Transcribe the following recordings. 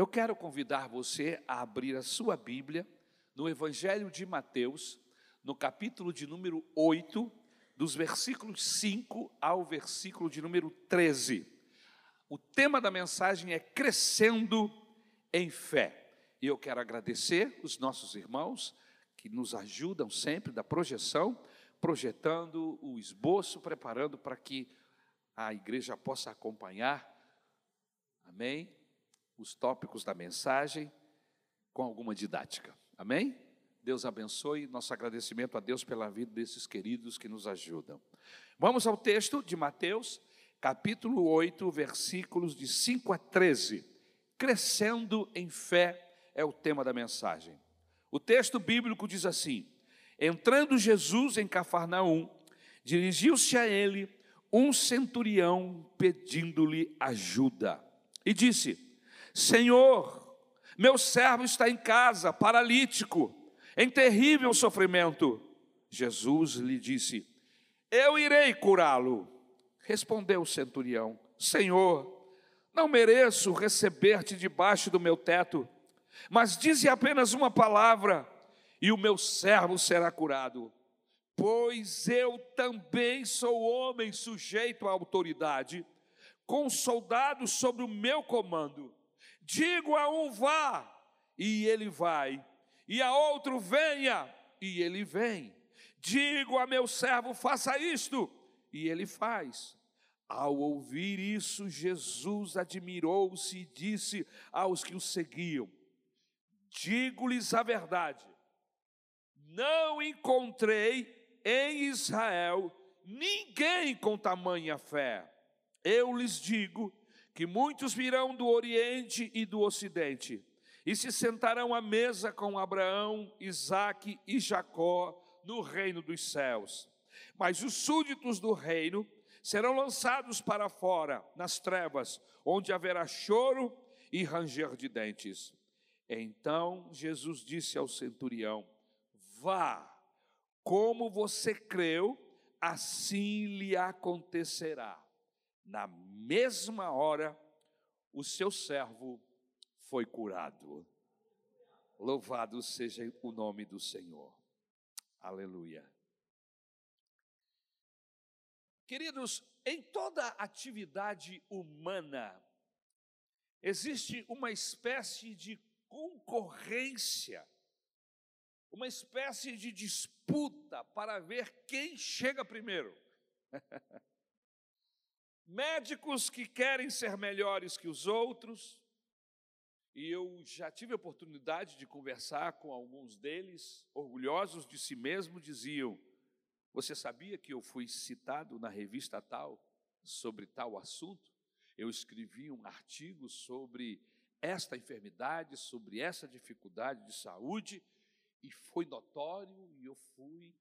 Eu quero convidar você a abrir a sua Bíblia no Evangelho de Mateus, no capítulo de número 8, dos versículos 5 ao versículo de número 13. O tema da mensagem é Crescendo em Fé. E eu quero agradecer os nossos irmãos que nos ajudam sempre da projeção, projetando o esboço, preparando para que a igreja possa acompanhar, amém? Os tópicos da mensagem com alguma didática, amém? Deus abençoe, nosso agradecimento a Deus pela vida desses queridos que nos ajudam. Vamos ao texto de Mateus, capítulo 8, versículos de 5 a 13. Crescendo em fé é o tema da mensagem. O texto bíblico diz assim: Entrando Jesus em Cafarnaum, dirigiu-se a ele um centurião pedindo-lhe ajuda. E disse: Senhor, meu servo está em casa, paralítico, em terrível sofrimento. Jesus lhe disse: Eu irei curá-lo. Respondeu o centurião: Senhor, não mereço receber-te debaixo do meu teto, mas dize apenas uma palavra, e o meu servo será curado. Pois eu também sou homem sujeito à autoridade, com soldados sobre o meu comando. Digo a um vá, e ele vai, e a outro venha, e ele vem. Digo a meu servo, faça isto, e ele faz. Ao ouvir isso, Jesus admirou-se e disse aos que o seguiam: Digo-lhes a verdade, não encontrei em Israel ninguém com tamanha fé. Eu lhes digo que muitos virão do Oriente e do Ocidente e se sentarão à mesa com Abraão, Isaque e Jacó no reino dos céus. Mas os súditos do reino serão lançados para fora, nas trevas, onde haverá choro e ranger de dentes. Então Jesus disse ao centurião: Vá, como você creu, assim lhe acontecerá. Na mesma hora, o seu servo foi curado. Louvado seja o nome do Senhor. Aleluia. Queridos, em toda atividade humana, existe uma espécie de concorrência, uma espécie de disputa para ver quem chega primeiro. Médicos que querem ser melhores que os outros, e eu já tive a oportunidade de conversar com alguns deles, orgulhosos de si mesmos, diziam: Você sabia que eu fui citado na revista tal sobre tal assunto? Eu escrevi um artigo sobre esta enfermidade, sobre essa dificuldade de saúde, e foi notório e eu fui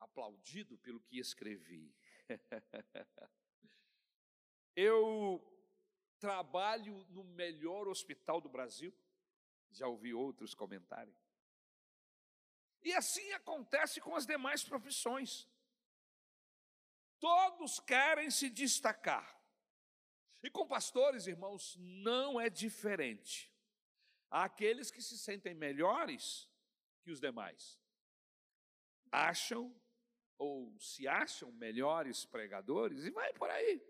aplaudido pelo que escrevi. eu trabalho no melhor hospital do Brasil, já ouvi outros comentarem. E assim acontece com as demais profissões. Todos querem se destacar. E com pastores, irmãos, não é diferente. Há aqueles que se sentem melhores que os demais. Acham ou se acham melhores pregadores e vai por aí.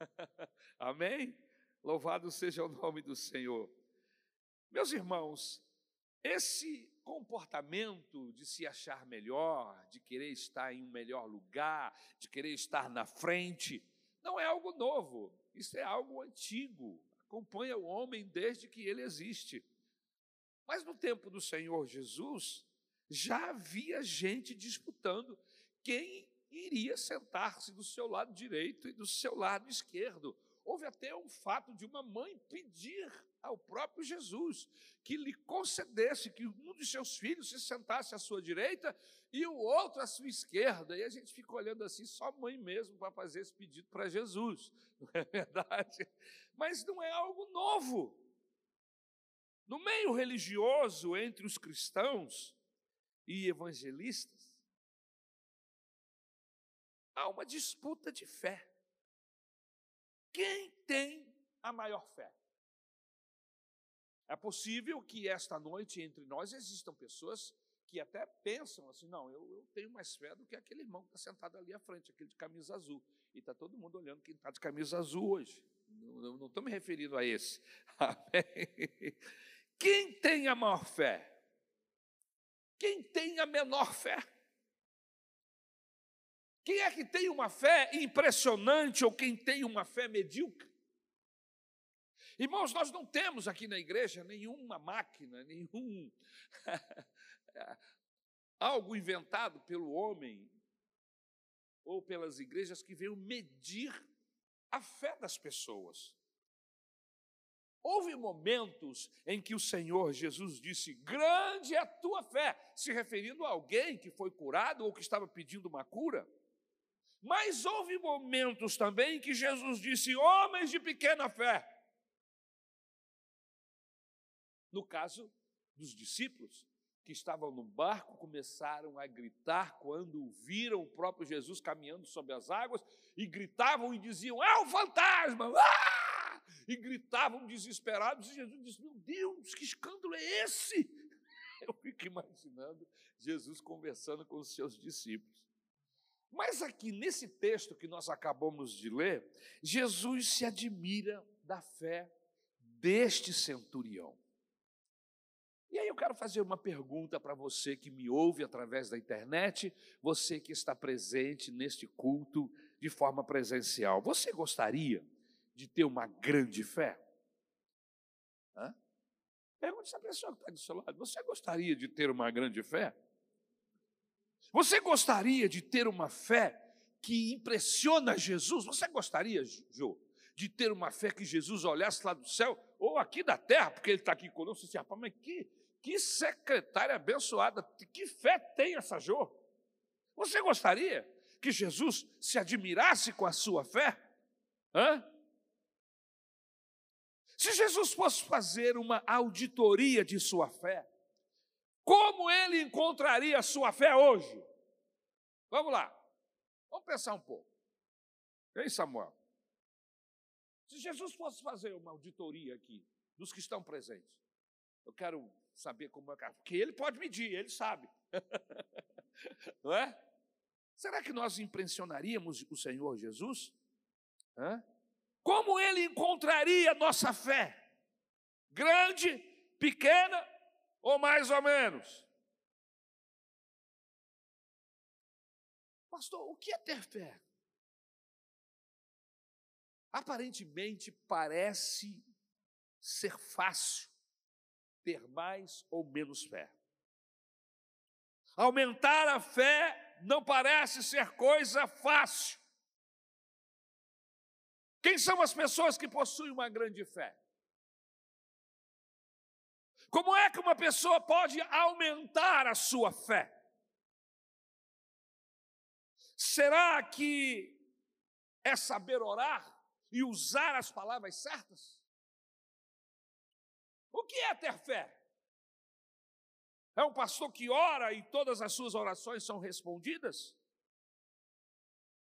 Amém? Louvado seja o nome do Senhor. Meus irmãos, esse comportamento de se achar melhor, de querer estar em um melhor lugar, de querer estar na frente, não é algo novo. Isso é algo antigo, acompanha o homem desde que ele existe. Mas no tempo do Senhor Jesus, já havia gente disputando quem iria sentar-se do seu lado direito e do seu lado esquerdo. Houve até um fato de uma mãe pedir ao próprio Jesus que lhe concedesse que um dos seus filhos se sentasse à sua direita e o outro à sua esquerda. E a gente fica olhando assim, só mãe mesmo para fazer esse pedido para Jesus, não é verdade? Mas não é algo novo. No meio religioso, entre os cristãos e evangelistas, há uma disputa de fé. Quem tem a maior fé? É possível que esta noite entre nós existam pessoas que até pensam assim: não, eu, eu tenho mais fé do que aquele irmão que está sentado ali à frente, aquele de camisa azul. E está todo mundo olhando quem está de camisa azul hoje. Não, não estou me referindo a esse. Amém? Quem tem a maior fé? Quem tem a menor fé? Quem é que tem uma fé impressionante ou quem tem uma fé medíocre? Irmãos, nós não temos aqui na igreja nenhuma máquina, nenhum algo inventado pelo homem ou pelas igrejas que veio medir a fé das pessoas. Houve momentos em que o Senhor Jesus disse: Grande é a tua fé, se referindo a alguém que foi curado ou que estava pedindo uma cura. Mas houve momentos também que Jesus disse: Homens de pequena fé. No caso dos discípulos, que estavam no barco começaram a gritar quando viram o próprio Jesus caminhando sobre as águas e gritavam e diziam: É um fantasma! Ah! E gritavam desesperados. E Jesus disse: Meu Deus, que escândalo é esse? Eu fico imaginando Jesus conversando com os seus discípulos. Mas aqui nesse texto que nós acabamos de ler, Jesus se admira da fé deste centurião. E aí eu quero fazer uma pergunta para você que me ouve através da internet, você que está presente neste culto de forma presencial. Você gostaria de ter uma grande fé? Hã? Pergunte essa pessoa que está do seu lado: você gostaria de ter uma grande fé? Você gostaria de ter uma fé que impressiona Jesus? Você gostaria, Jô, de ter uma fé que Jesus olhasse lá do céu ou aqui da terra, porque ele está aqui conosco e disse, rapaz, mas que, que secretária abençoada, que fé tem essa Jô? Você gostaria que Jesus se admirasse com a sua fé? Hã? Se Jesus fosse fazer uma auditoria de sua fé, como ele encontraria sua fé hoje? Vamos lá, vamos pensar um pouco. Ei, Samuel? Se Jesus fosse fazer uma auditoria aqui dos que estão presentes, eu quero saber como é que. Porque ele pode medir, ele sabe. Não é? Será que nós impressionaríamos o Senhor Jesus? Hã? Como ele encontraria nossa fé? Grande, pequena ou mais ou menos? Pastor, o que é ter fé? Aparentemente parece ser fácil ter mais ou menos fé. Aumentar a fé não parece ser coisa fácil. Quem são as pessoas que possuem uma grande fé? Como é que uma pessoa pode aumentar a sua fé? Será que é saber orar e usar as palavras certas? O que é ter fé? É um pastor que ora e todas as suas orações são respondidas?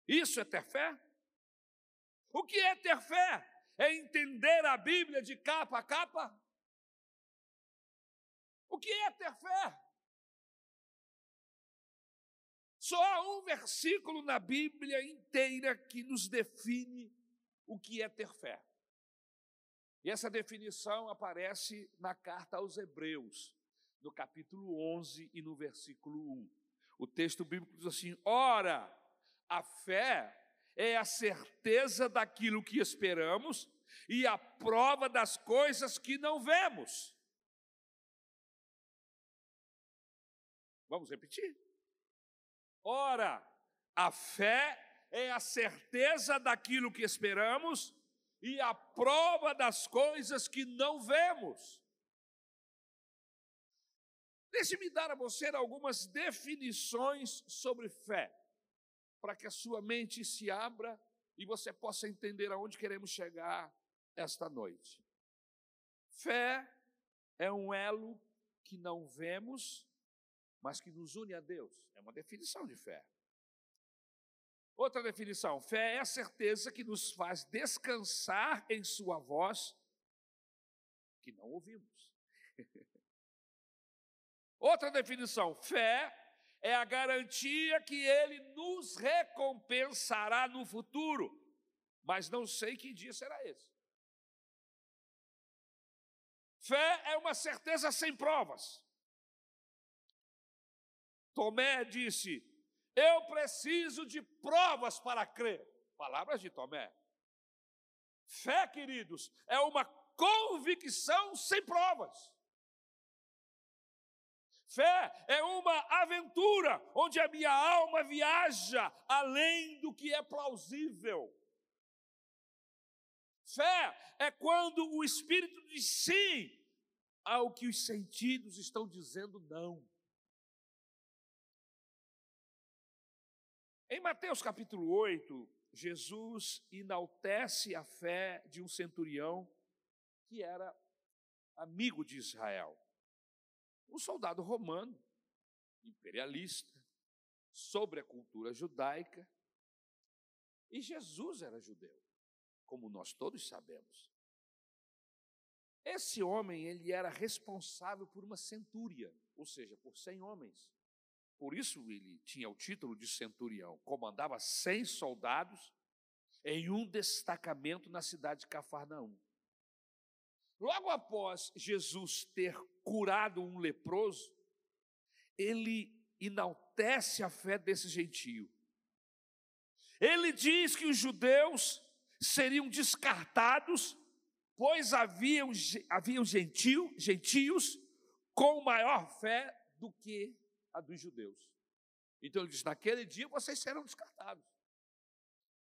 Isso é ter fé? O que é ter fé? É entender a Bíblia de capa a capa? O que é ter fé? Só há um versículo na Bíblia inteira que nos define o que é ter fé. E essa definição aparece na carta aos Hebreus, no capítulo 11 e no versículo 1. O texto bíblico diz assim: Ora, a fé é a certeza daquilo que esperamos e a prova das coisas que não vemos. Vamos repetir? Ora, a fé é a certeza daquilo que esperamos e a prova das coisas que não vemos. Deixe-me dar a você algumas definições sobre fé, para que a sua mente se abra e você possa entender aonde queremos chegar esta noite. Fé é um elo que não vemos, mas que nos une a Deus. É uma definição de fé. Outra definição: fé é a certeza que nos faz descansar em Sua voz, que não ouvimos. Outra definição: fé é a garantia que ele nos recompensará no futuro, mas não sei que dia será esse. Fé é uma certeza sem provas. Tomé disse: Eu preciso de provas para crer. Palavras de Tomé. Fé, queridos, é uma convicção sem provas. Fé é uma aventura onde a minha alma viaja além do que é plausível. Fé é quando o Espírito diz sim ao que os sentidos estão dizendo não. Em Mateus capítulo 8, Jesus enaltece a fé de um centurião que era amigo de Israel. Um soldado romano, imperialista, sobre a cultura judaica. E Jesus era judeu, como nós todos sabemos. Esse homem, ele era responsável por uma centúria, ou seja, por cem homens. Por isso ele tinha o título de centurião. Comandava cem soldados em um destacamento na cidade de Cafarnaum. Logo após Jesus ter curado um leproso, ele enaltece a fé desse gentio. Ele diz que os judeus seriam descartados, pois haviam, haviam gentil, gentios com maior fé do que a dos judeus. Então ele diz: naquele dia vocês serão descartados,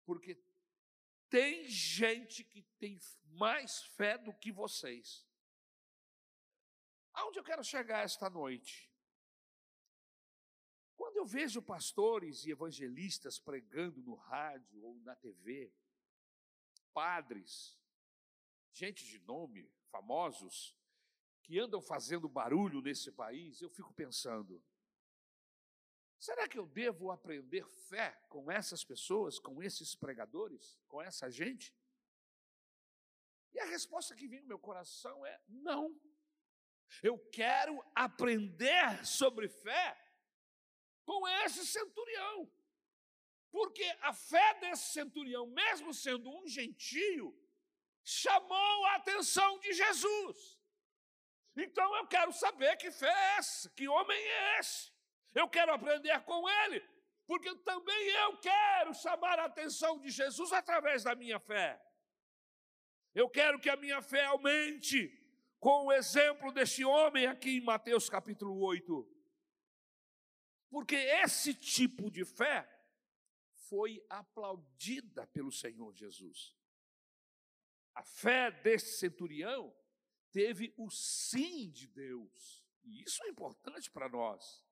porque tem gente que tem mais fé do que vocês. Aonde eu quero chegar esta noite? Quando eu vejo pastores e evangelistas pregando no rádio ou na TV, padres, gente de nome, famosos, que andam fazendo barulho nesse país, eu fico pensando: Será que eu devo aprender fé com essas pessoas, com esses pregadores, com essa gente? E a resposta que vem no meu coração é: não. Eu quero aprender sobre fé com esse centurião. Porque a fé desse centurião, mesmo sendo um gentio, chamou a atenção de Jesus. Então eu quero saber que fé é essa, que homem é esse. Eu quero aprender com ele, porque também eu quero chamar a atenção de Jesus através da minha fé. Eu quero que a minha fé aumente com o exemplo deste homem aqui em Mateus capítulo 8. Porque esse tipo de fé foi aplaudida pelo Senhor Jesus. A fé desse centurião teve o sim de Deus. E isso é importante para nós.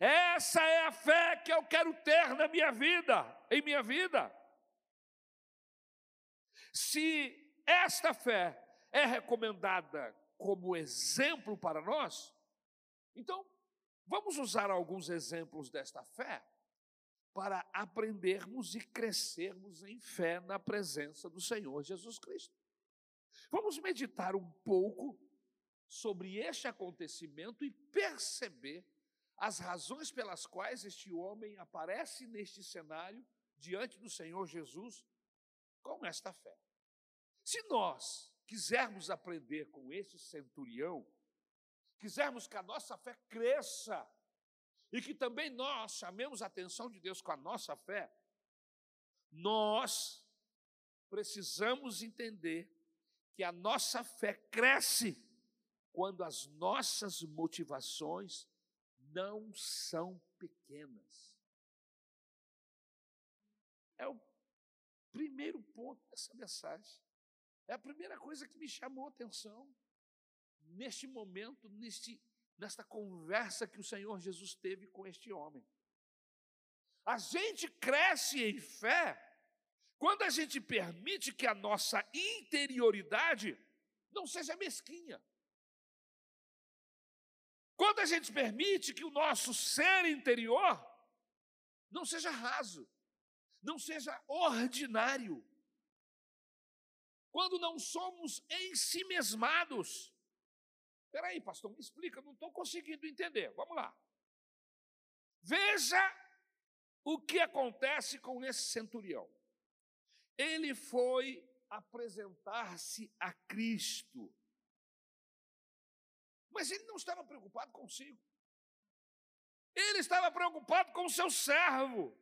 Essa é a fé que eu quero ter na minha vida, em minha vida. Se esta fé é recomendada como exemplo para nós, então vamos usar alguns exemplos desta fé para aprendermos e crescermos em fé na presença do Senhor Jesus Cristo. Vamos meditar um pouco sobre este acontecimento e perceber as razões pelas quais este homem aparece neste cenário diante do Senhor Jesus com esta fé. Se nós quisermos aprender com esse centurião, quisermos que a nossa fé cresça e que também nós chamemos a atenção de Deus com a nossa fé, nós precisamos entender que a nossa fé cresce quando as nossas motivações não são pequenas. É o primeiro ponto dessa mensagem. É a primeira coisa que me chamou a atenção neste momento, neste, nesta conversa que o Senhor Jesus teve com este homem. A gente cresce em fé quando a gente permite que a nossa interioridade não seja mesquinha. Quando a gente permite que o nosso ser interior não seja raso, não seja ordinário, quando não somos ensimesmados, Peraí, pastor, me explica, não estou conseguindo entender. Vamos lá. Veja o que acontece com esse centurião. Ele foi apresentar-se a Cristo. Mas ele não estava preocupado consigo. Ele estava preocupado com o seu servo.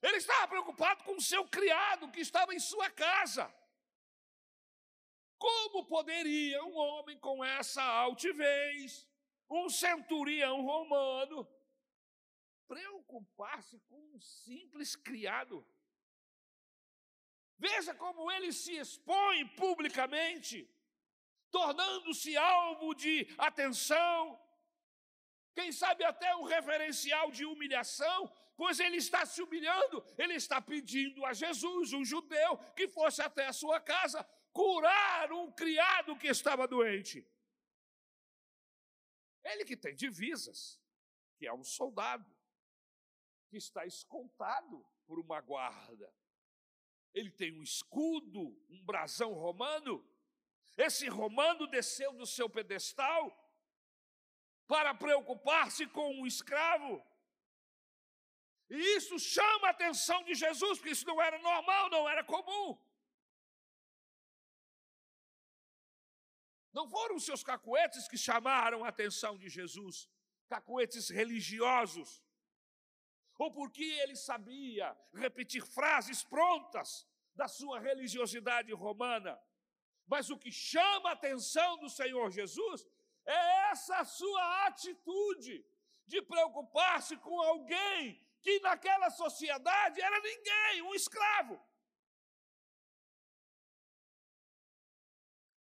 Ele estava preocupado com o seu criado que estava em sua casa. Como poderia um homem com essa altivez, um centurião romano, preocupar-se com um simples criado? Veja como ele se expõe publicamente, tornando-se alvo de atenção, quem sabe até um referencial de humilhação, pois ele está se humilhando, ele está pedindo a Jesus, um judeu, que fosse até a sua casa curar um criado que estava doente. Ele que tem divisas, que é um soldado, que está escoltado por uma guarda. Ele tem um escudo, um brasão romano. Esse romano desceu do seu pedestal para preocupar-se com um escravo. E isso chama a atenção de Jesus, porque isso não era normal, não era comum. Não foram os seus cacuetes que chamaram a atenção de Jesus, cacuetes religiosos, ou porque ele sabia repetir frases prontas da sua religiosidade romana. Mas o que chama a atenção do Senhor Jesus é essa sua atitude de preocupar-se com alguém que naquela sociedade era ninguém, um escravo.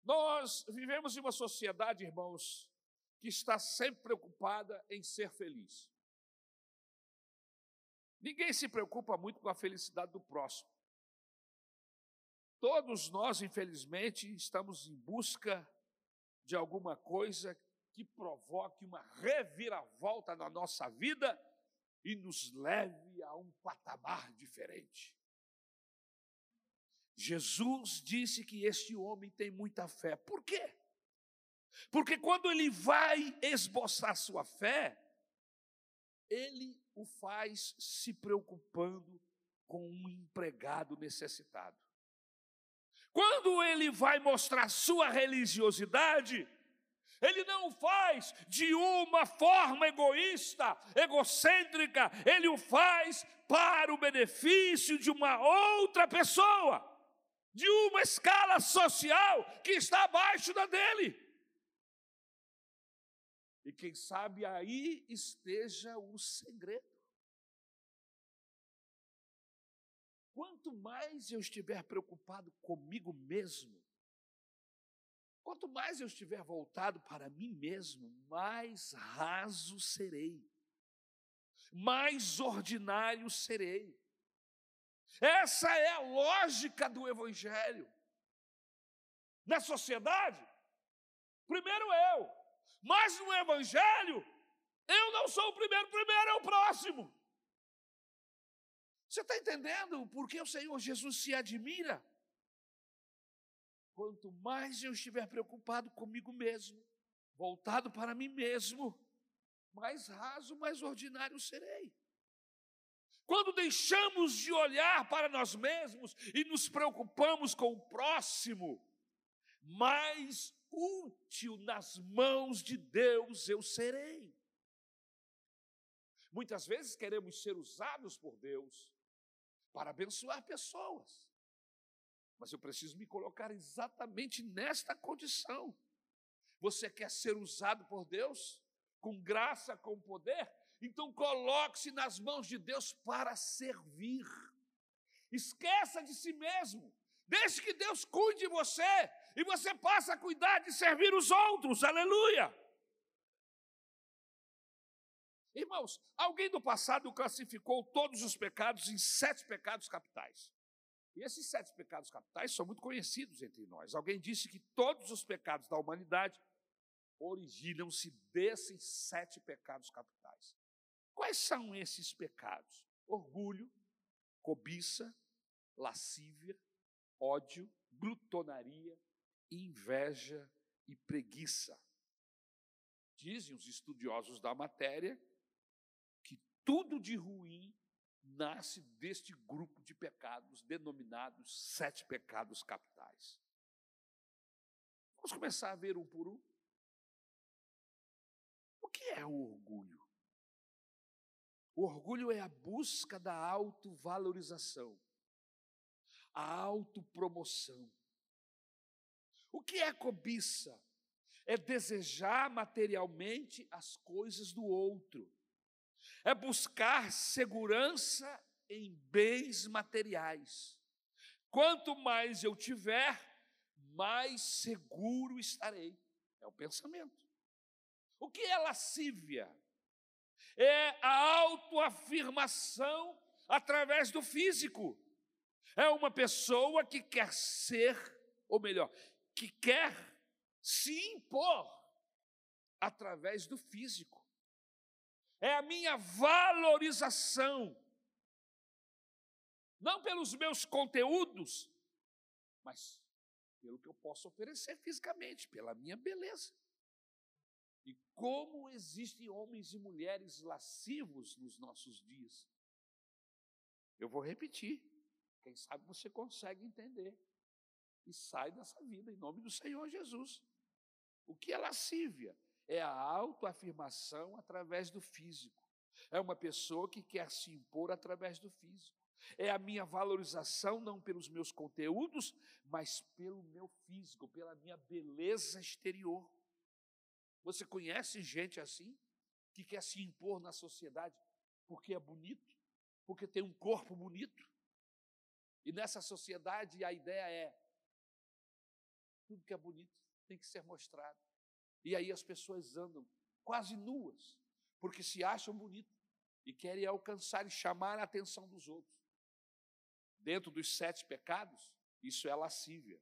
Nós vivemos em uma sociedade, irmãos, que está sempre preocupada em ser feliz. Ninguém se preocupa muito com a felicidade do próximo. Todos nós, infelizmente, estamos em busca de alguma coisa que provoque uma reviravolta na nossa vida e nos leve a um patamar diferente. Jesus disse que este homem tem muita fé. Por quê? Porque quando ele vai esboçar sua fé, ele o faz se preocupando com um empregado necessitado. Quando ele vai mostrar sua religiosidade, ele não faz de uma forma egoísta, egocêntrica, ele o faz para o benefício de uma outra pessoa, de uma escala social que está abaixo da dele. E quem sabe aí esteja o segredo. Quanto mais eu estiver preocupado comigo mesmo, quanto mais eu estiver voltado para mim mesmo, mais raso serei, mais ordinário serei. Essa é a lógica do Evangelho. Na sociedade, primeiro eu, mas no Evangelho, eu não sou o primeiro, primeiro é o próximo. Você está entendendo por que o Senhor Jesus se admira? Quanto mais eu estiver preocupado comigo mesmo, voltado para mim mesmo, mais raso, mais ordinário serei. Quando deixamos de olhar para nós mesmos e nos preocupamos com o próximo, mais útil nas mãos de Deus eu serei. Muitas vezes queremos ser usados por Deus para abençoar pessoas, mas eu preciso me colocar exatamente nesta condição. Você quer ser usado por Deus com graça, com poder? Então coloque-se nas mãos de Deus para servir. Esqueça de si mesmo. Deixe que Deus cuide de você e você passa a cuidar de servir os outros. Aleluia! Irmãos, alguém do passado classificou todos os pecados em sete pecados capitais. E esses sete pecados capitais são muito conhecidos entre nós. Alguém disse que todos os pecados da humanidade originam-se desses sete pecados capitais. Quais são esses pecados? Orgulho, cobiça, lascívia, ódio, glutonaria, inveja e preguiça. Dizem os estudiosos da matéria tudo de ruim nasce deste grupo de pecados denominados sete pecados capitais. Vamos começar a ver um por um. O que é o orgulho? O orgulho é a busca da autovalorização, a autopromoção. O que é cobiça? É desejar materialmente as coisas do outro, é buscar segurança em bens materiais. Quanto mais eu tiver, mais seguro estarei. É o pensamento. O que é lascívia? É a autoafirmação através do físico. É uma pessoa que quer ser, ou melhor, que quer se impor através do físico é a minha valorização, não pelos meus conteúdos, mas pelo que eu posso oferecer fisicamente, pela minha beleza. E como existem homens e mulheres lascivos nos nossos dias. Eu vou repetir, quem sabe você consegue entender. E sai dessa vida em nome do Senhor Jesus. O que é lascívia? É a autoafirmação através do físico. É uma pessoa que quer se impor através do físico. É a minha valorização não pelos meus conteúdos, mas pelo meu físico, pela minha beleza exterior. Você conhece gente assim que quer se impor na sociedade porque é bonito, porque tem um corpo bonito? E nessa sociedade a ideia é tudo que é bonito tem que ser mostrado. E aí as pessoas andam quase nuas, porque se acham bonitas e querem alcançar e chamar a atenção dos outros. Dentro dos sete pecados, isso é lascívia.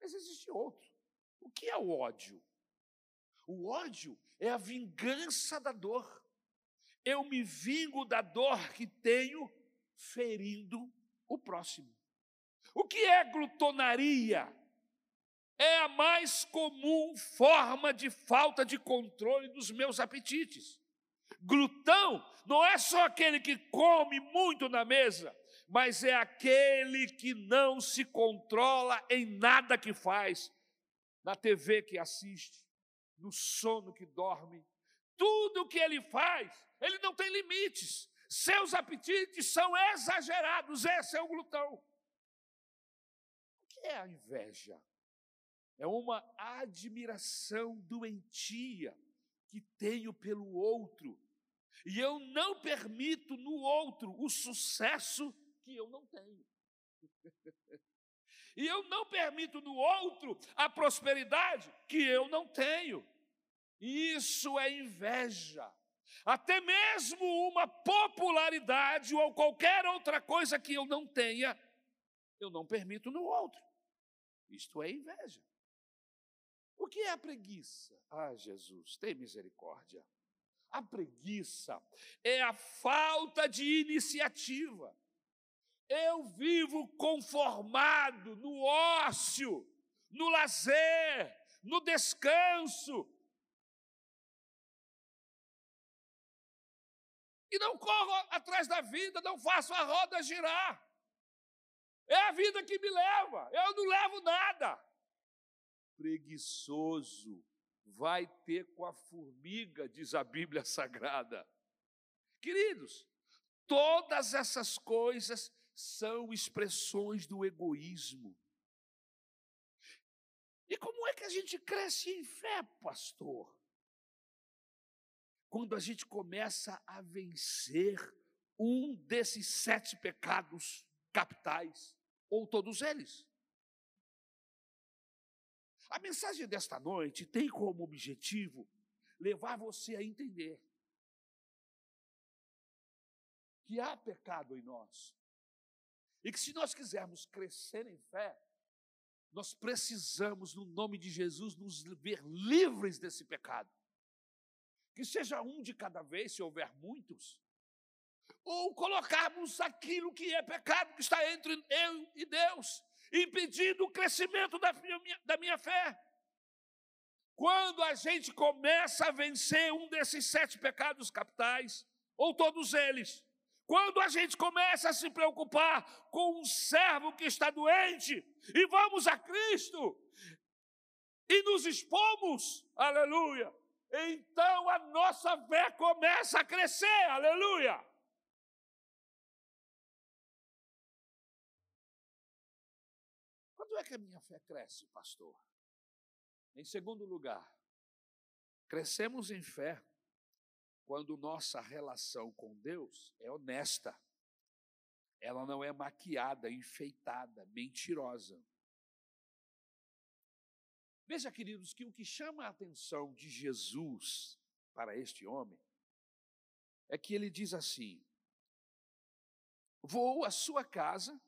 Mas existe outro. O que é o ódio? O ódio é a vingança da dor. Eu me vingo da dor que tenho ferindo o próximo. O que é glutonaria? É a mais comum forma de falta de controle dos meus apetites. Glutão não é só aquele que come muito na mesa, mas é aquele que não se controla em nada que faz, na TV que assiste, no sono que dorme. Tudo que ele faz, ele não tem limites. Seus apetites são exagerados, esse é o glutão. O que é a inveja? É uma admiração doentia que tenho pelo outro, e eu não permito no outro o sucesso que eu não tenho. e eu não permito no outro a prosperidade que eu não tenho. Isso é inveja. Até mesmo uma popularidade ou qualquer outra coisa que eu não tenha, eu não permito no outro. Isto é inveja. O que é a preguiça? Ah, Jesus, tem misericórdia. A preguiça é a falta de iniciativa. Eu vivo conformado no ócio, no lazer, no descanso. E não corro atrás da vida, não faço a roda girar. É a vida que me leva, eu não levo nada preguiçoso vai ter com a formiga, diz a Bíblia Sagrada. Queridos, todas essas coisas são expressões do egoísmo. E como é que a gente cresce em fé, pastor? Quando a gente começa a vencer um desses sete pecados capitais, ou todos eles. A mensagem desta noite tem como objetivo levar você a entender que há pecado em nós. E que se nós quisermos crescer em fé, nós precisamos, no nome de Jesus, nos ver livres desse pecado. Que seja um de cada vez, se houver muitos, ou colocarmos aquilo que é pecado, que está entre eu e Deus, impedindo o crescimento da minha, da minha fé. quando a gente começa a vencer um desses sete pecados capitais, ou todos eles, quando a gente começa a se preocupar com um servo que está doente, e vamos a Cristo, e nos expomos, aleluia, então a nossa fé começa a crescer, aleluia. Quando é que a minha fé cresce, pastor? Em segundo lugar, crescemos em fé quando nossa relação com Deus é honesta. Ela não é maquiada, enfeitada, mentirosa. Veja, queridos, que o que chama a atenção de Jesus para este homem é que ele diz assim: Vou à sua casa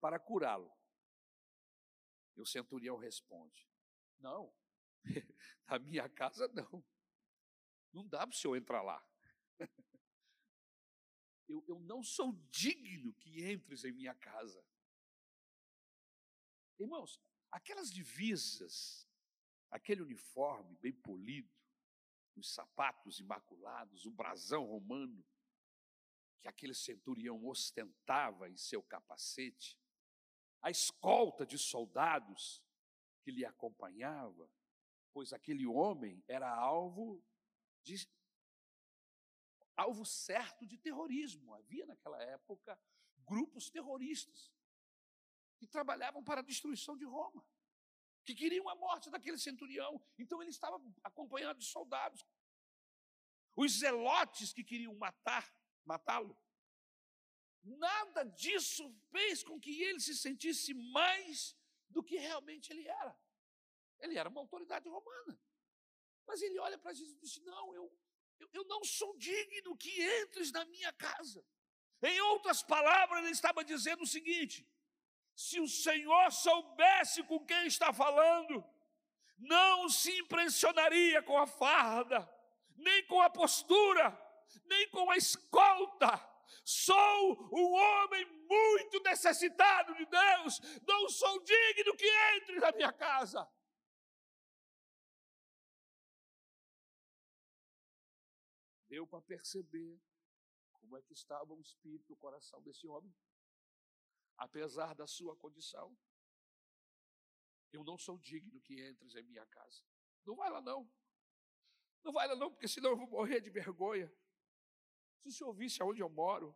para curá-lo. E o centurião responde: Não, na minha casa não. Não dá para o senhor entrar lá. Eu, eu não sou digno que entres em minha casa. Irmãos, aquelas divisas, aquele uniforme bem polido, os sapatos imaculados, o brasão romano, que aquele centurião ostentava em seu capacete, a escolta de soldados que lhe acompanhava, pois aquele homem era alvo de alvo certo de terrorismo. Havia naquela época grupos terroristas que trabalhavam para a destruição de Roma, que queriam a morte daquele centurião. Então ele estava acompanhado de soldados. Os zelotes que queriam matar, matá-lo, Nada disso fez com que ele se sentisse mais do que realmente ele era. Ele era uma autoridade romana. Mas ele olha para Jesus e diz: Não, eu, eu, eu não sou digno que entres na minha casa. Em outras palavras, ele estava dizendo o seguinte: se o Senhor soubesse com quem está falando, não se impressionaria com a farda, nem com a postura, nem com a escolta, Sou um homem muito necessitado de Deus, não sou digno que entre na minha casa. Deu para perceber como é que estava o espírito, o coração desse homem, apesar da sua condição. Eu não sou digno que entres em minha casa. Não vai lá não. Não vai lá não, porque senão eu vou morrer de vergonha. Se o senhor visse aonde eu moro,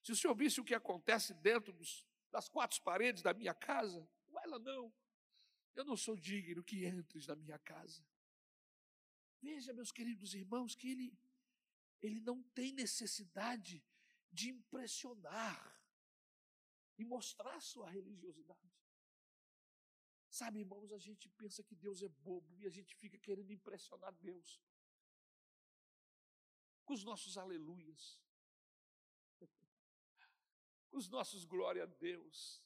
se o senhor visse o que acontece dentro dos, das quatro paredes da minha casa, vai lá não. Eu não sou digno que entres na minha casa. Veja, meus queridos irmãos, que ele, ele não tem necessidade de impressionar e mostrar sua religiosidade. Sabe, irmãos, a gente pensa que Deus é bobo e a gente fica querendo impressionar Deus com os nossos aleluias, com os nossos glória a Deus.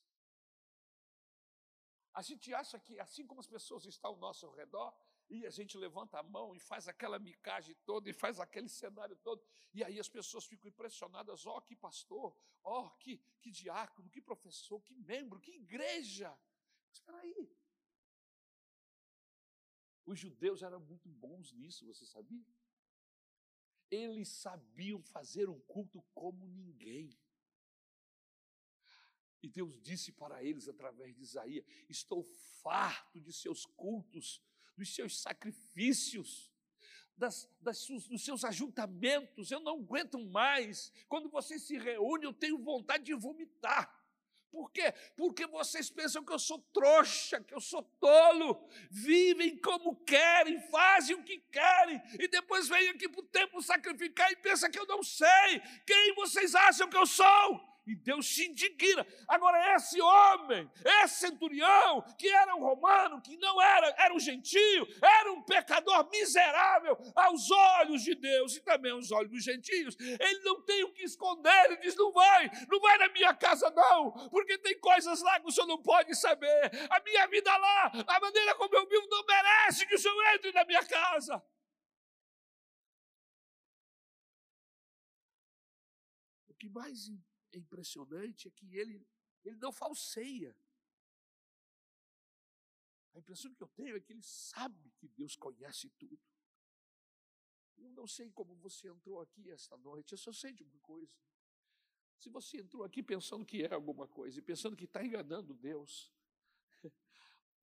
A gente acha que assim como as pessoas estão ao nosso redor, e a gente levanta a mão e faz aquela micagem toda, e faz aquele cenário todo, e aí as pessoas ficam impressionadas: ó, oh, que pastor, ó, oh, que, que diácono, que professor, que membro, que igreja. Espera aí. Os judeus eram muito bons nisso, você sabia? Eles sabiam fazer um culto como ninguém. E Deus disse para eles através de Isaías: Estou farto de seus cultos, dos seus sacrifícios, das, das, dos seus ajuntamentos, eu não aguento mais. Quando vocês se reúnem, eu tenho vontade de vomitar. Por quê? Porque vocês pensam que eu sou trouxa, que eu sou tolo, vivem como querem, fazem o que querem, e depois vêm aqui para o templo sacrificar e pensam que eu não sei quem vocês acham que eu sou. E Deus se indigna. Agora, esse homem, esse centurião, que era um romano, que não era, era um gentio, era um pecador miserável aos olhos de Deus e também aos olhos dos gentios, ele não tem o que esconder, ele diz: não vai, não vai na minha casa, não, porque tem coisas lá que o senhor não pode saber. A minha vida lá, a maneira como eu vivo, não merece que o senhor entre na minha casa. O que mais é impressionante é que ele, ele não falseia. A impressão que eu tenho é que ele sabe que Deus conhece tudo. Eu não sei como você entrou aqui esta noite, eu só sei de uma coisa. Se você entrou aqui pensando que é alguma coisa e pensando que está enganando Deus,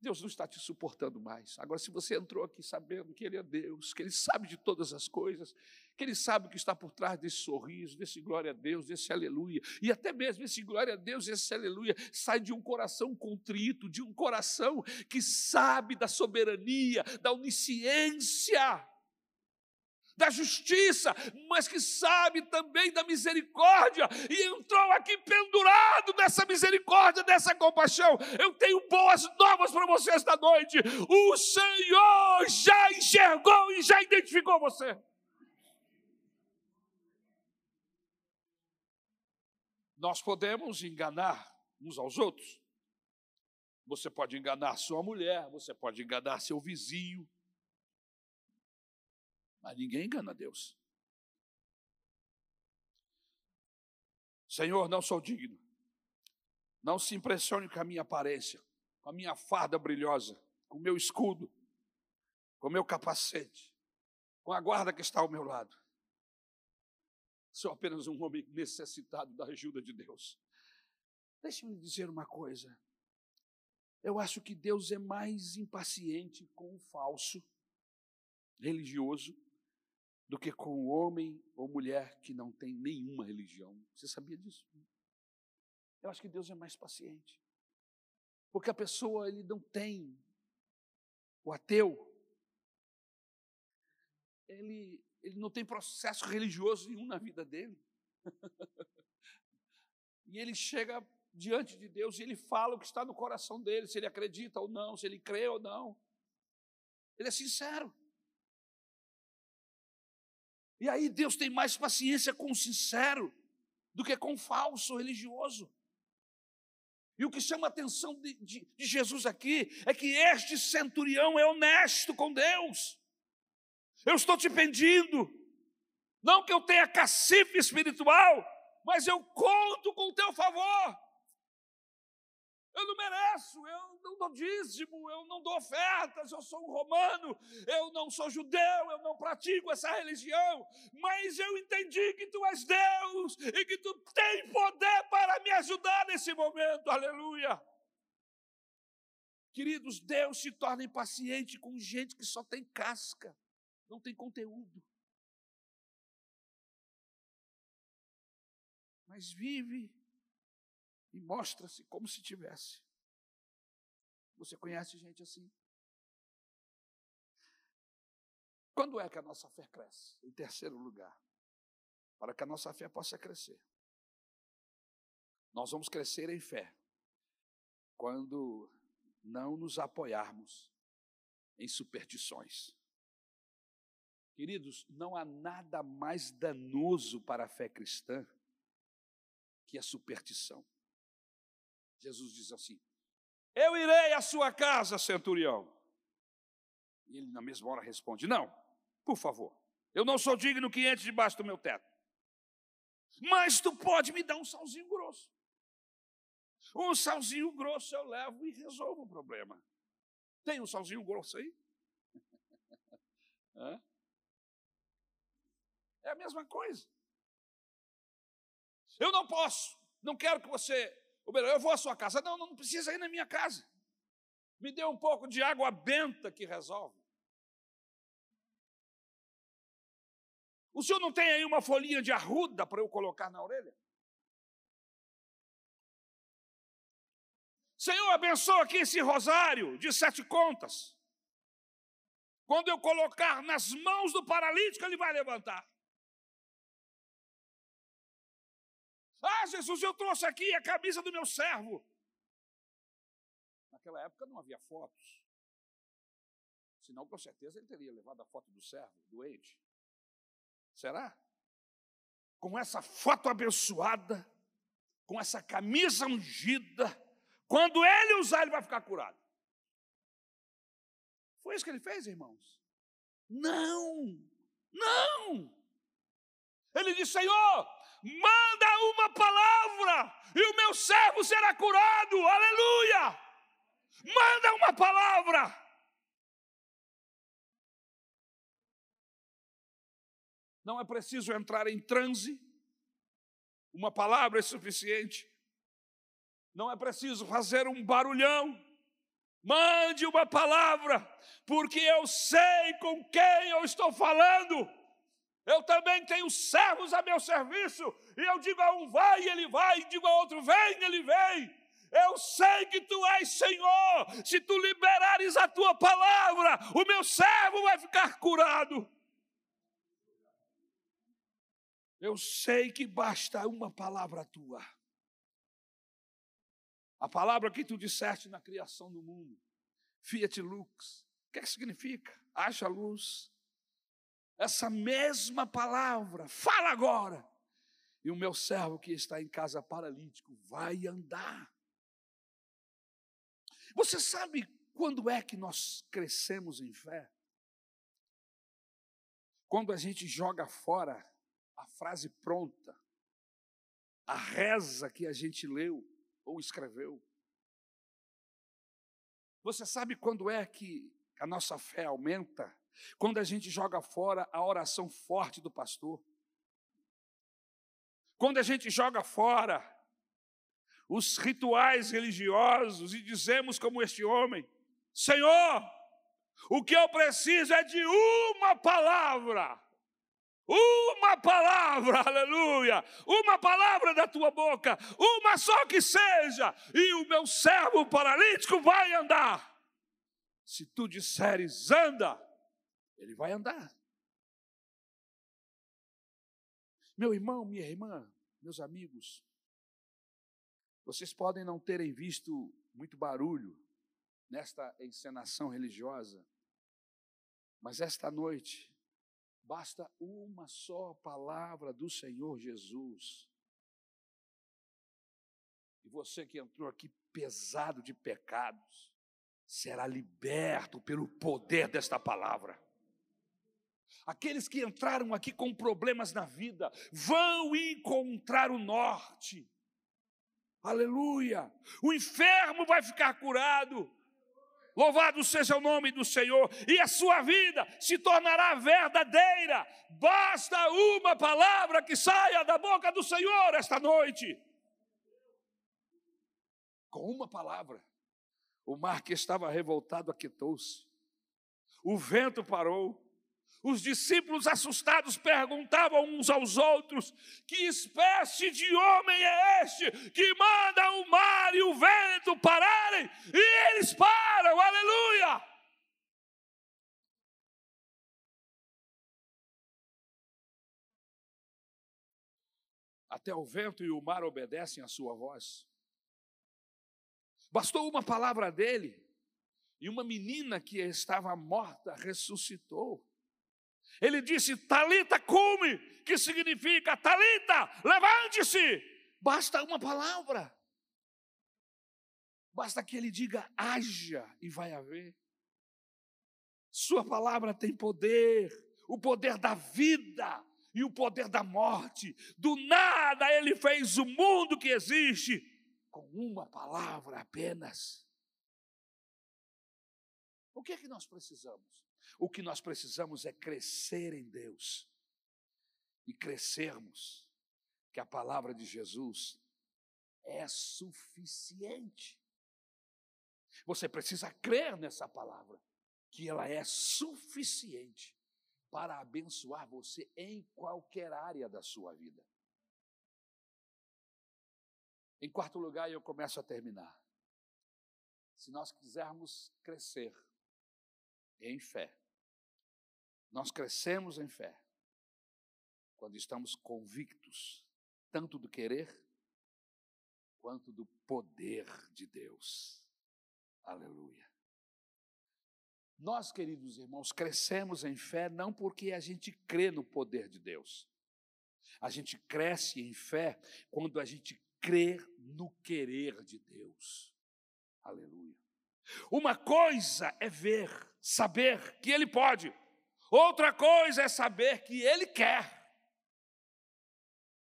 Deus não está te suportando mais. Agora, se você entrou aqui sabendo que Ele é Deus, que Ele sabe de todas as coisas, que Ele sabe o que está por trás desse sorriso, desse glória a Deus, desse aleluia, e até mesmo esse glória a Deus, esse aleluia, sai de um coração contrito, de um coração que sabe da soberania, da onisciência da justiça, mas que sabe também da misericórdia, e entrou aqui pendurado nessa misericórdia, dessa compaixão. Eu tenho boas novas para você esta noite. O Senhor já enxergou e já identificou você. Nós podemos enganar uns aos outros. Você pode enganar sua mulher, você pode enganar seu vizinho, mas ninguém engana Deus. Senhor, não sou digno. Não se impressione com a minha aparência, com a minha farda brilhosa, com o meu escudo, com o meu capacete, com a guarda que está ao meu lado. Sou apenas um homem necessitado da ajuda de Deus. Deixe-me dizer uma coisa. Eu acho que Deus é mais impaciente com o falso religioso do que com o homem ou mulher que não tem nenhuma religião. Você sabia disso? Eu acho que Deus é mais paciente. Porque a pessoa ele não tem o ateu ele ele não tem processo religioso nenhum na vida dele. e ele chega diante de Deus e ele fala o que está no coração dele, se ele acredita ou não, se ele crê ou não. Ele é sincero. E aí Deus tem mais paciência com o sincero do que com o falso religioso. E o que chama a atenção de, de, de, Jesus aqui é que este centurião é honesto com Deus. Eu estou te pedindo, não que eu tenha cacife espiritual, mas eu conto com o teu favor. Eu não mereço, eu não dou dízimo, eu não dou ofertas, eu sou um romano, eu não sou judeu, eu não pratico essa religião, mas eu entendi que tu és Deus e que tu tem poder para me ajudar nesse momento, aleluia. Queridos, Deus se torna impaciente com gente que só tem casca, não tem conteúdo. Mas vive e mostra-se como se tivesse. Você conhece gente assim? Quando é que a nossa fé cresce? Em terceiro lugar, para que a nossa fé possa crescer. Nós vamos crescer em fé quando não nos apoiarmos em superstições. Queridos, não há nada mais danoso para a fé cristã que a superstição. Jesus diz assim: Eu irei à sua casa, centurião. E ele, na mesma hora, responde: Não, por favor, eu não sou digno que entre debaixo do meu teto. Mas tu pode me dar um salzinho grosso. Um salzinho grosso eu levo e resolvo o problema. Tem um salzinho grosso aí? é a mesma coisa. Eu não posso, não quero que você eu vou à sua casa. Não, não precisa ir na minha casa. Me dê um pouco de água benta que resolve. O senhor não tem aí uma folhinha de arruda para eu colocar na orelha? Senhor, abençoa aqui esse rosário de sete contas. Quando eu colocar nas mãos do paralítico, ele vai levantar. Ah, Jesus, eu trouxe aqui a camisa do meu servo. Naquela época não havia fotos. Senão, com certeza, ele teria levado a foto do servo, doente. Será? Com essa foto abençoada, com essa camisa ungida, quando ele usar, ele vai ficar curado. Foi isso que ele fez, irmãos? Não, não. Ele disse: Senhor, manda uma palavra e o meu servo será curado, aleluia. Manda uma palavra. Não é preciso entrar em transe, uma palavra é suficiente. Não é preciso fazer um barulhão. Mande uma palavra, porque eu sei com quem eu estou falando. Eu também tenho servos a meu serviço, e eu digo a um vai, ele vai, e digo a outro vem, ele vem. Eu sei que tu és Senhor, se tu liberares a tua palavra, o meu servo vai ficar curado. Eu sei que basta uma palavra tua. A palavra que tu disseste na criação do mundo, Fiat Lux, o que, é que significa? Haja luz. Essa mesma palavra, fala agora. E o meu servo que está em casa paralítico vai andar. Você sabe quando é que nós crescemos em fé? Quando a gente joga fora a frase pronta, a reza que a gente leu ou escreveu. Você sabe quando é que a nossa fé aumenta? Quando a gente joga fora a oração forte do pastor. Quando a gente joga fora os rituais religiosos e dizemos, como este homem: Senhor, o que eu preciso é de uma palavra. Uma palavra, aleluia, uma palavra da tua boca, uma só que seja, e o meu servo paralítico vai andar. Se tu disseres anda, ele vai andar. Meu irmão, minha irmã, meus amigos, vocês podem não terem visto muito barulho nesta encenação religiosa, mas esta noite Basta uma só palavra do Senhor Jesus. E você que entrou aqui pesado de pecados, será liberto pelo poder desta palavra. Aqueles que entraram aqui com problemas na vida vão encontrar o norte. Aleluia! O enfermo vai ficar curado, Louvado seja o nome do Senhor, e a sua vida se tornará verdadeira. Basta uma palavra que saia da boca do Senhor esta noite. Com uma palavra, o mar que estava revoltado aquietou-se, o vento parou, os discípulos assustados perguntavam uns aos outros: Que espécie de homem é este que manda o mar e o vento pararem e eles param? Aleluia! Até o vento e o mar obedecem à sua voz. Bastou uma palavra dele e uma menina que estava morta ressuscitou. Ele disse: Talita cume, que significa Talita, levante-se. Basta uma palavra. Basta que ele diga haja e vai haver. Sua palavra tem poder, o poder da vida e o poder da morte. Do nada ele fez o mundo que existe com uma palavra apenas. O que é que nós precisamos? O que nós precisamos é crescer em Deus e crescermos, que a palavra de Jesus é suficiente. Você precisa crer nessa palavra, que ela é suficiente para abençoar você em qualquer área da sua vida. Em quarto lugar, eu começo a terminar. Se nós quisermos crescer em fé, nós crescemos em fé quando estamos convictos tanto do querer quanto do poder de Deus. Aleluia. Nós, queridos irmãos, crescemos em fé não porque a gente crê no poder de Deus. A gente cresce em fé quando a gente crê no querer de Deus. Aleluia. Uma coisa é ver, saber que Ele pode. Outra coisa é saber que Ele quer.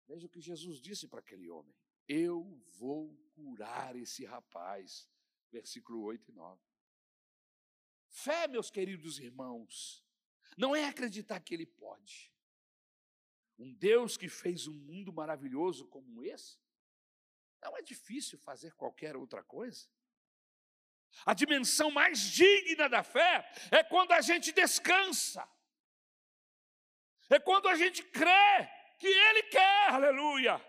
Veja o que Jesus disse para aquele homem: Eu vou curar esse rapaz. Versículo 8 e 9. Fé, meus queridos irmãos, não é acreditar que Ele pode. Um Deus que fez um mundo maravilhoso como esse, não é difícil fazer qualquer outra coisa. A dimensão mais digna da fé é quando a gente descansa, é quando a gente crê que Ele quer, aleluia.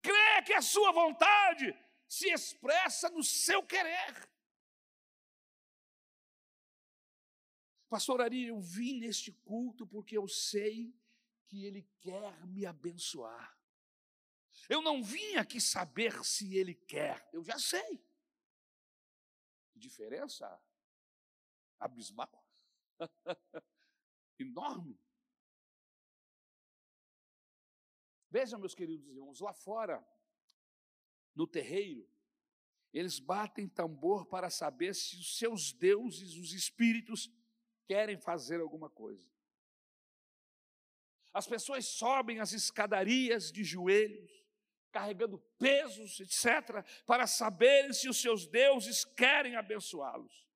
Crê que a Sua vontade se expressa no seu querer. Pastor Ari, eu vim neste culto porque eu sei que Ele quer me abençoar. Eu não vim aqui saber se Ele quer, eu já sei. Diferença abismal, enorme. Vejam, meus queridos irmãos, lá fora, no terreiro, eles batem tambor para saber se os seus deuses, os espíritos, querem fazer alguma coisa. As pessoas sobem as escadarias de joelhos, carregando pesos, etc., para saberem se os seus deuses querem abençoá-los.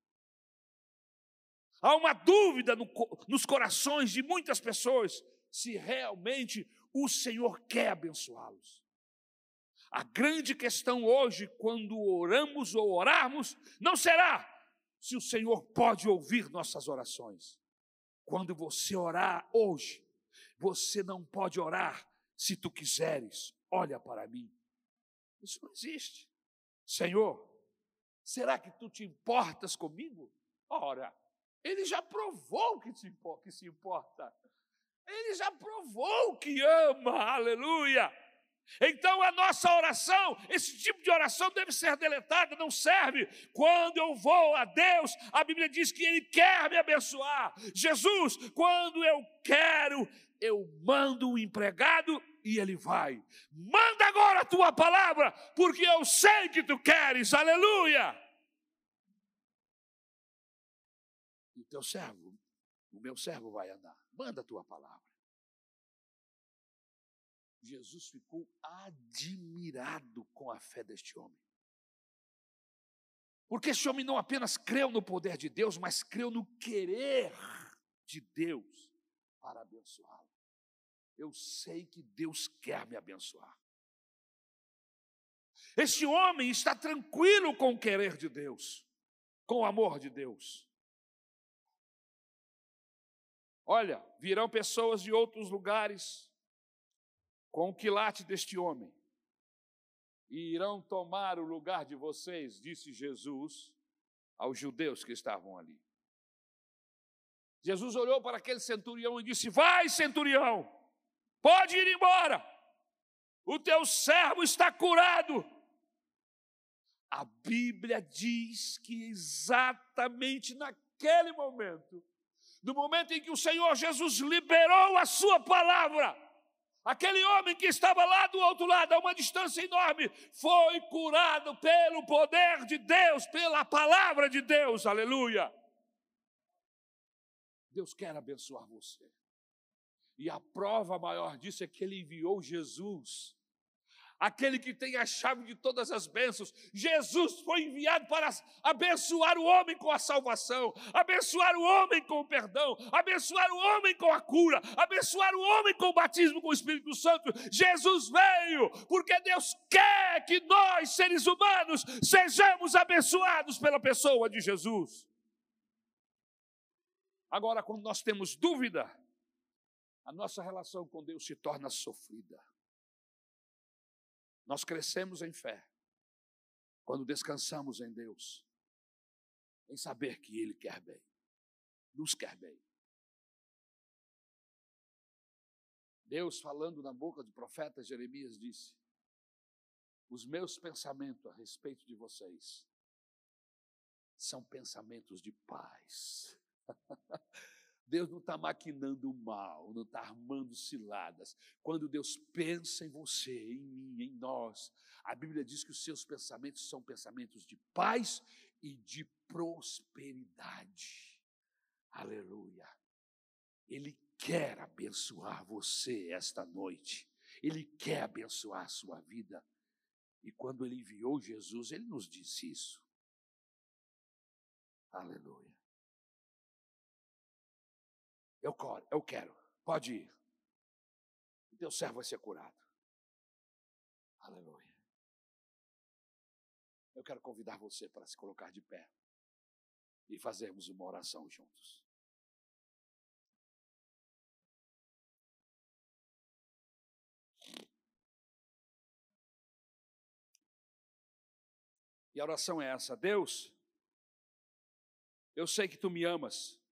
Há uma dúvida no, nos corações de muitas pessoas se realmente o Senhor quer abençoá-los. A grande questão hoje, quando oramos ou orarmos, não será se o Senhor pode ouvir nossas orações. Quando você orar hoje, você não pode orar se tu quiseres, olha para mim. Isso não existe. Senhor, será que tu te importas comigo? Ora, ele já provou que, que se importa. Ele já provou que ama, aleluia. Então a nossa oração, esse tipo de oração deve ser deletada, não serve. Quando eu vou a Deus, a Bíblia diz que Ele quer me abençoar. Jesus, quando eu quero, eu mando um empregado e ele vai. Manda agora a tua palavra, porque eu sei que tu queres, aleluia. E teu servo, o meu servo vai andar. Manda a tua palavra. Jesus ficou admirado com a fé deste homem. Porque esse homem não apenas creu no poder de Deus, mas creu no querer de Deus para abençoá-lo. Eu sei que Deus quer me abençoar. Este homem está tranquilo com o querer de Deus, com o amor de Deus. Olha, virão pessoas de outros lugares com o quilate deste homem e irão tomar o lugar de vocês, disse Jesus aos judeus que estavam ali. Jesus olhou para aquele centurião e disse: Vai, centurião, pode ir embora, o teu servo está curado. A Bíblia diz que exatamente naquele momento, no momento em que o Senhor Jesus liberou a sua palavra, Aquele homem que estava lá do outro lado, a uma distância enorme, foi curado pelo poder de Deus, pela palavra de Deus, aleluia. Deus quer abençoar você. E a prova maior disso é que Ele enviou Jesus aquele que tem a chave de todas as bênçãos. Jesus foi enviado para abençoar o homem com a salvação, abençoar o homem com o perdão, abençoar o homem com a cura, abençoar o homem com o batismo com o Espírito Santo. Jesus veio porque Deus quer que nós, seres humanos, sejamos abençoados pela pessoa de Jesus. Agora, quando nós temos dúvida, a nossa relação com Deus se torna sofrida. Nós crescemos em fé quando descansamos em Deus, em saber que Ele quer bem, nos quer bem. Deus, falando na boca do profeta Jeremias, disse: Os meus pensamentos a respeito de vocês são pensamentos de paz. Deus não está maquinando mal, não está armando ciladas. Quando Deus pensa em você, em mim, em nós, a Bíblia diz que os seus pensamentos são pensamentos de paz e de prosperidade. Aleluia. Ele quer abençoar você esta noite. Ele quer abençoar a sua vida. E quando ele enviou Jesus, ele nos disse isso. Aleluia. Eu quero, eu quero. Pode ir. O teu servo vai ser curado. Aleluia. Eu quero convidar você para se colocar de pé e fazermos uma oração juntos. E a oração é essa: Deus, eu sei que tu me amas.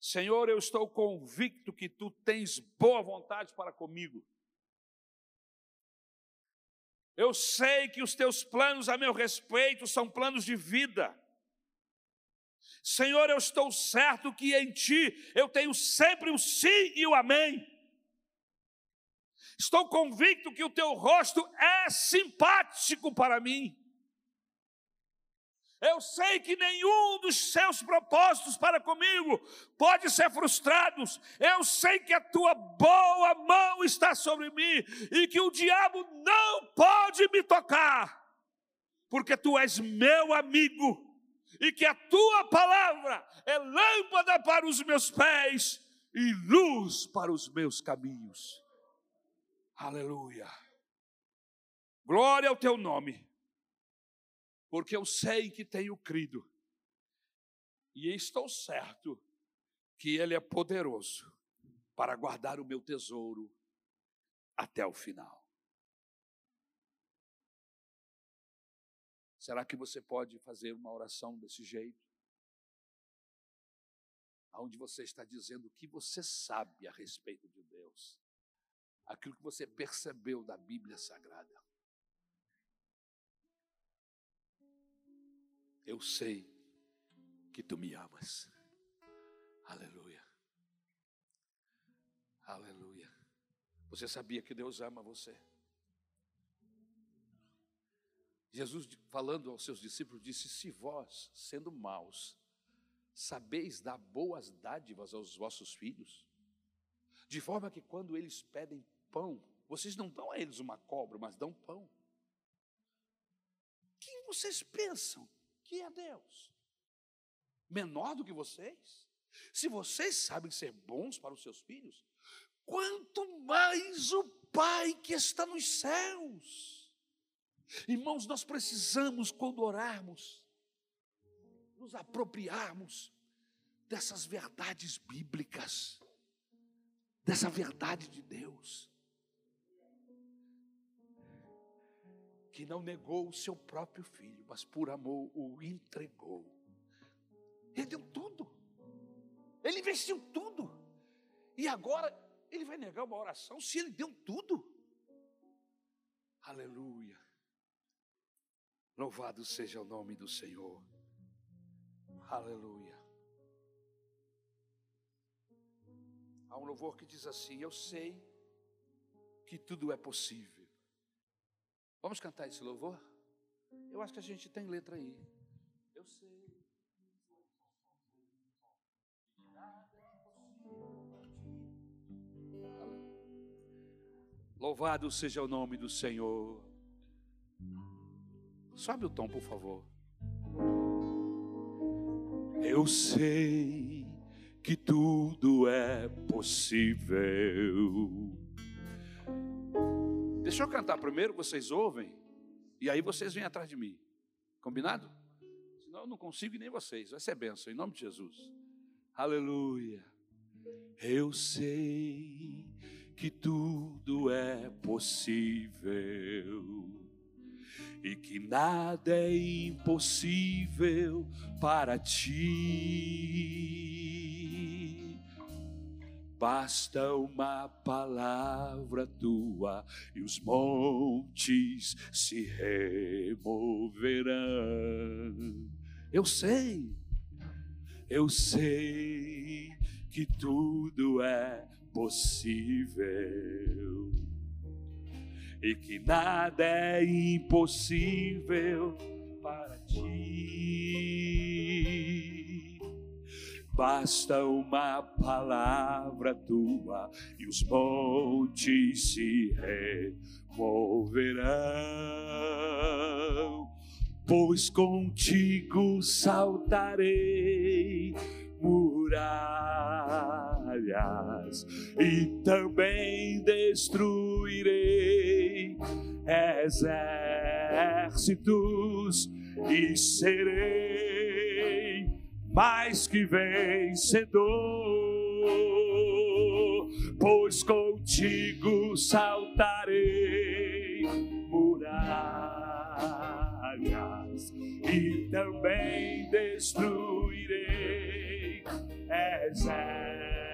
Senhor, eu estou convicto que tu tens boa vontade para comigo. Eu sei que os teus planos a meu respeito são planos de vida. Senhor, eu estou certo que em ti eu tenho sempre o sim e o amém. Estou convicto que o teu rosto é simpático para mim. Eu sei que nenhum dos seus propósitos para comigo pode ser frustrado. Eu sei que a tua boa mão está sobre mim e que o diabo não pode me tocar, porque tu és meu amigo e que a tua palavra é lâmpada para os meus pés e luz para os meus caminhos. Aleluia. Glória ao teu nome porque eu sei que tenho crido, e estou certo que Ele é poderoso para guardar o meu tesouro até o final. Será que você pode fazer uma oração desse jeito? Onde você está dizendo o que você sabe a respeito de Deus, aquilo que você percebeu da Bíblia Sagrada. Eu sei que tu me amas. Aleluia. Aleluia. Você sabia que Deus ama você? Jesus, falando aos seus discípulos, disse: Se vós, sendo maus, sabeis dar boas dádivas aos vossos filhos, de forma que quando eles pedem pão, vocês não dão a eles uma cobra, mas dão pão. Quem vocês pensam que é Deus? Menor do que vocês? Se vocês sabem ser bons para os seus filhos, quanto mais o Pai que está nos céus. Irmãos, nós precisamos, quando orarmos, nos apropriarmos dessas verdades bíblicas, dessa verdade de Deus. Que não negou o seu próprio filho, mas por amor o entregou. Ele deu tudo, ele investiu tudo, e agora ele vai negar uma oração se ele deu tudo. Aleluia. Louvado seja o nome do Senhor. Aleluia. Há um louvor que diz assim: Eu sei que tudo é possível Vamos cantar esse louvor? Eu acho que a gente tem letra aí. Eu sei. Louvado seja o nome do Senhor. Sobe o tom, por favor. Eu sei que tudo é possível Deixa eu cantar primeiro, vocês ouvem, e aí vocês vêm atrás de mim. Combinado? Senão eu não consigo e nem vocês. Vai ser benção, em nome de Jesus. Aleluia. Eu sei que tudo é possível e que nada é impossível para ti Basta uma palavra tua e os montes se removerão. Eu sei, eu sei que tudo é possível e que nada é impossível para ti basta uma palavra tua e os montes se removerão. Pois contigo saltarei muralhas e também destruirei exércitos e serei mais que vencedor, pois contigo saltarei muralhas e também destruirei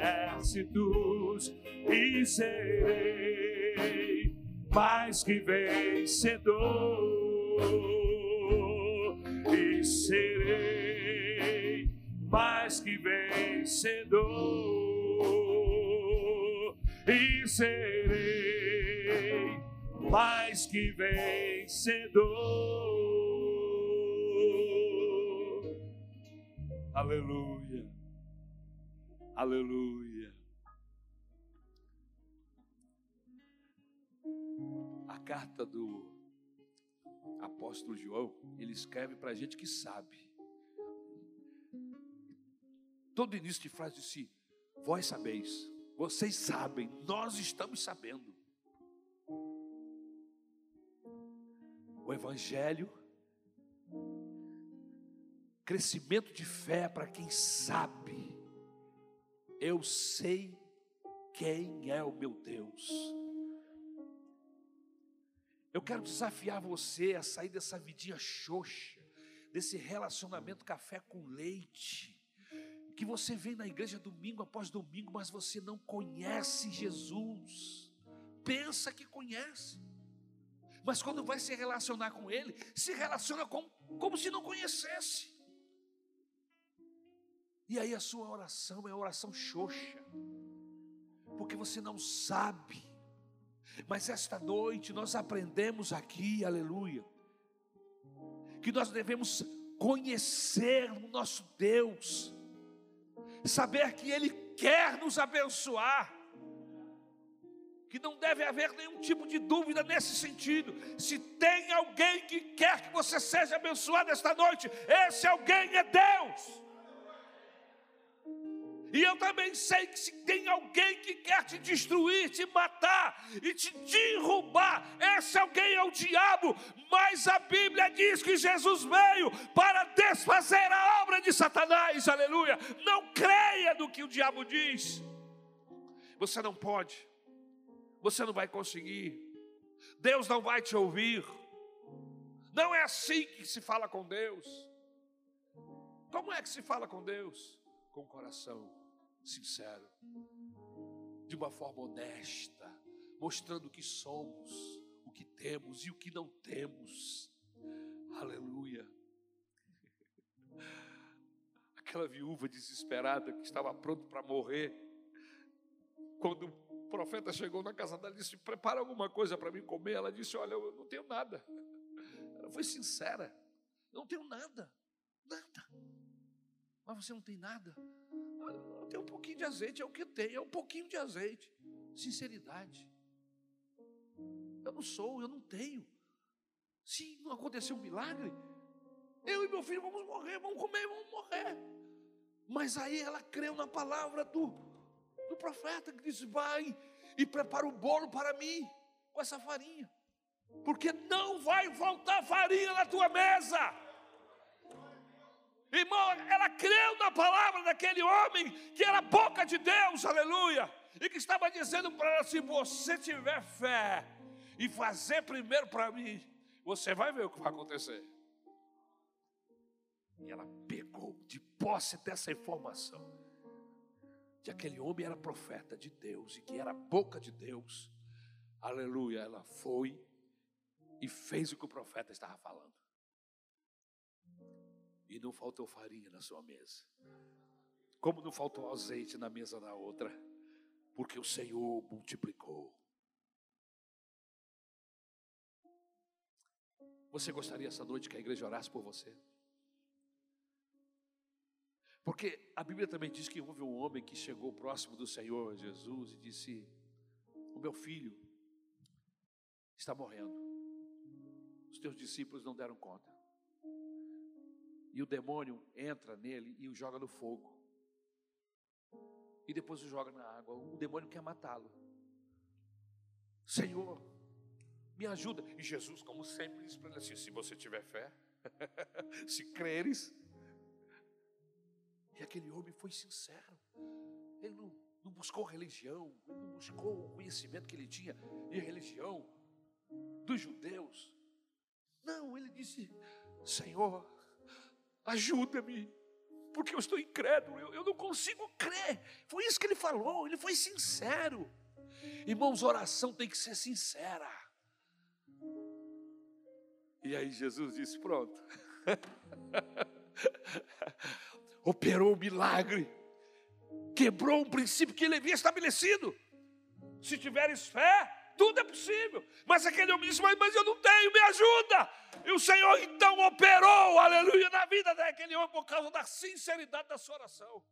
exércitos e serei mais que vencedor e serei mais que vencedor e serei mais que vencedor. Aleluia, aleluia. A carta do apóstolo João, ele escreve para a gente que sabe. Todo início de frase disse: Vós sabeis, vocês sabem, nós estamos sabendo. O Evangelho, crescimento de fé para quem sabe, eu sei quem é o meu Deus. Eu quero desafiar você a sair dessa vidinha xoxa, desse relacionamento café com leite, que você vem na igreja domingo após domingo, mas você não conhece Jesus. Pensa que conhece, mas quando vai se relacionar com Ele, se relaciona com, como se não conhecesse. E aí a sua oração é oração xoxa, porque você não sabe mas esta noite nós aprendemos aqui, aleluia, que nós devemos conhecer o nosso Deus, saber que Ele quer nos abençoar, que não deve haver nenhum tipo de dúvida nesse sentido. Se tem alguém que quer que você seja abençoado esta noite, esse alguém é Deus. E eu também sei que se tem alguém que quer te destruir, te matar e te derrubar, esse alguém é o diabo. Mas a Bíblia diz que Jesus veio para desfazer a obra de Satanás, aleluia. Não creia no que o diabo diz. Você não pode, você não vai conseguir, Deus não vai te ouvir. Não é assim que se fala com Deus. Como é que se fala com Deus? Com o coração sincero, de uma forma honesta, mostrando o que somos, o que temos e o que não temos. Aleluia. Aquela viúva desesperada que estava pronta para morrer, quando o profeta chegou na casa dela e disse: Prepara alguma coisa para mim comer. Ela disse: Olha, eu não tenho nada. Ela foi sincera: não tenho nada, nada. Mas você não tem nada? Tenho um pouquinho de azeite, é o que tem, é um pouquinho de azeite. Sinceridade. Eu não sou, eu não tenho. Se não acontecer um milagre, eu e meu filho vamos morrer, vamos comer, vamos morrer. Mas aí ela creu na palavra do, do profeta que disse: Vai e prepara o bolo para mim com essa farinha, porque não vai faltar farinha na tua mesa. Irmão, ela creu na palavra daquele homem que era boca de Deus, aleluia, e que estava dizendo para ela: se você tiver fé e fazer primeiro para mim, você vai ver o que vai acontecer. E ela pegou de posse dessa informação, que aquele homem era profeta de Deus e que era boca de Deus, aleluia. Ela foi e fez o que o profeta estava falando e não faltou farinha na sua mesa. Como não faltou azeite na mesa da outra, porque o Senhor multiplicou. Você gostaria essa noite que a igreja orasse por você? Porque a Bíblia também diz que houve um homem que chegou próximo do Senhor Jesus e disse: O meu filho está morrendo. Os teus discípulos não deram conta. E o demônio entra nele e o joga no fogo. E depois o joga na água. O demônio quer matá-lo. Senhor, me ajuda. E Jesus, como sempre, diz para ele assim: se você tiver fé, se creres. E aquele homem foi sincero. Ele não, não buscou religião, ele não buscou o conhecimento que ele tinha e religião dos judeus. Não, ele disse: Senhor, ajuda-me, porque eu estou incrédulo, eu, eu não consigo crer. Foi isso que ele falou, ele foi sincero. Irmãos, oração tem que ser sincera. E aí Jesus disse: Pronto. Operou um milagre. Quebrou um princípio que ele havia estabelecido. Se tiveres fé, tudo é possível. Mas aquele homem disse: mas, mas eu não tenho, me ajuda. E o Senhor então operou, aleluia, na vida daquele homem por causa da sinceridade da sua oração.